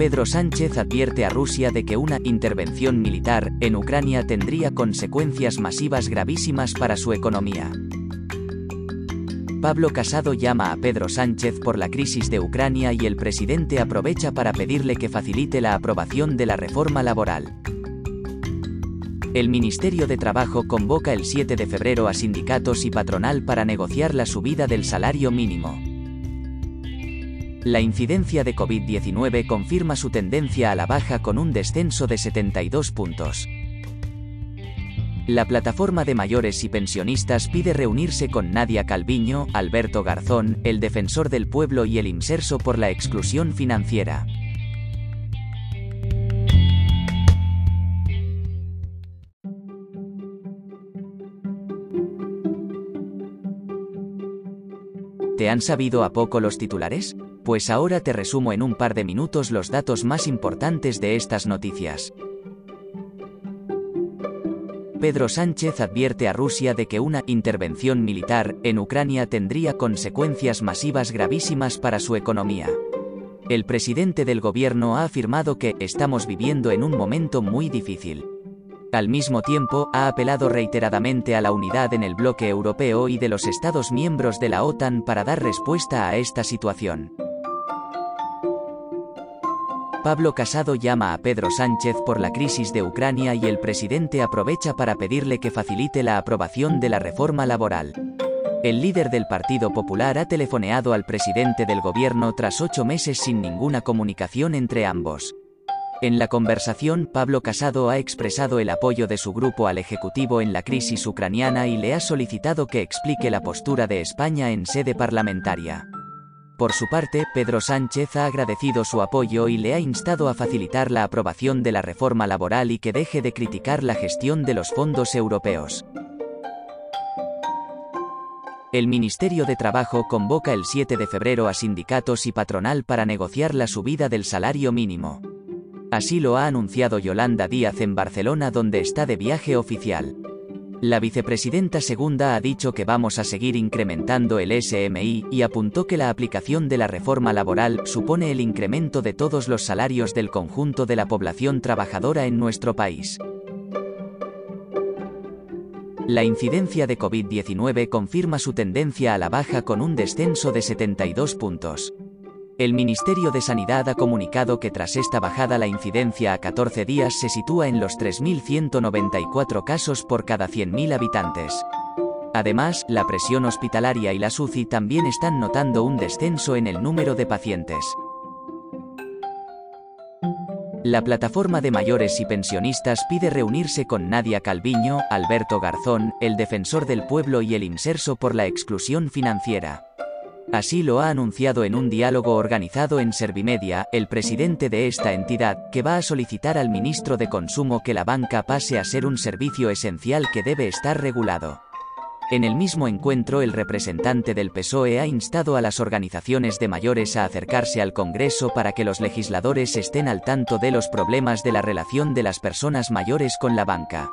Pedro Sánchez advierte a Rusia de que una intervención militar en Ucrania tendría consecuencias masivas gravísimas para su economía. Pablo Casado llama a Pedro Sánchez por la crisis de Ucrania y el presidente aprovecha para pedirle que facilite la aprobación de la reforma laboral. El Ministerio de Trabajo convoca el 7 de febrero a sindicatos y patronal para negociar la subida del salario mínimo. La incidencia de COVID-19 confirma su tendencia a la baja con un descenso de 72 puntos. La plataforma de mayores y pensionistas pide reunirse con Nadia Calviño, Alberto Garzón, el defensor del pueblo y el Inserso por la exclusión financiera. ¿Te han sabido a poco los titulares? Pues ahora te resumo en un par de minutos los datos más importantes de estas noticias. Pedro Sánchez advierte a Rusia de que una intervención militar en Ucrania tendría consecuencias masivas gravísimas para su economía. El presidente del gobierno ha afirmado que estamos viviendo en un momento muy difícil. Al mismo tiempo, ha apelado reiteradamente a la unidad en el bloque europeo y de los Estados miembros de la OTAN para dar respuesta a esta situación. Pablo Casado llama a Pedro Sánchez por la crisis de Ucrania y el presidente aprovecha para pedirle que facilite la aprobación de la reforma laboral. El líder del Partido Popular ha telefoneado al presidente del gobierno tras ocho meses sin ninguna comunicación entre ambos. En la conversación, Pablo Casado ha expresado el apoyo de su grupo al Ejecutivo en la crisis ucraniana y le ha solicitado que explique la postura de España en sede parlamentaria. Por su parte, Pedro Sánchez ha agradecido su apoyo y le ha instado a facilitar la aprobación de la reforma laboral y que deje de criticar la gestión de los fondos europeos. El Ministerio de Trabajo convoca el 7 de febrero a sindicatos y patronal para negociar la subida del salario mínimo. Así lo ha anunciado Yolanda Díaz en Barcelona donde está de viaje oficial. La vicepresidenta segunda ha dicho que vamos a seguir incrementando el SMI y apuntó que la aplicación de la reforma laboral supone el incremento de todos los salarios del conjunto de la población trabajadora en nuestro país. La incidencia de COVID-19 confirma su tendencia a la baja con un descenso de 72 puntos. El Ministerio de Sanidad ha comunicado que tras esta bajada la incidencia a 14 días se sitúa en los 3.194 casos por cada 100.000 habitantes. Además, la presión hospitalaria y la SUCI también están notando un descenso en el número de pacientes. La plataforma de mayores y pensionistas pide reunirse con Nadia Calviño, Alberto Garzón, el defensor del pueblo y el Inserso por la exclusión financiera. Así lo ha anunciado en un diálogo organizado en Servimedia, el presidente de esta entidad, que va a solicitar al ministro de Consumo que la banca pase a ser un servicio esencial que debe estar regulado. En el mismo encuentro el representante del PSOE ha instado a las organizaciones de mayores a acercarse al Congreso para que los legisladores estén al tanto de los problemas de la relación de las personas mayores con la banca.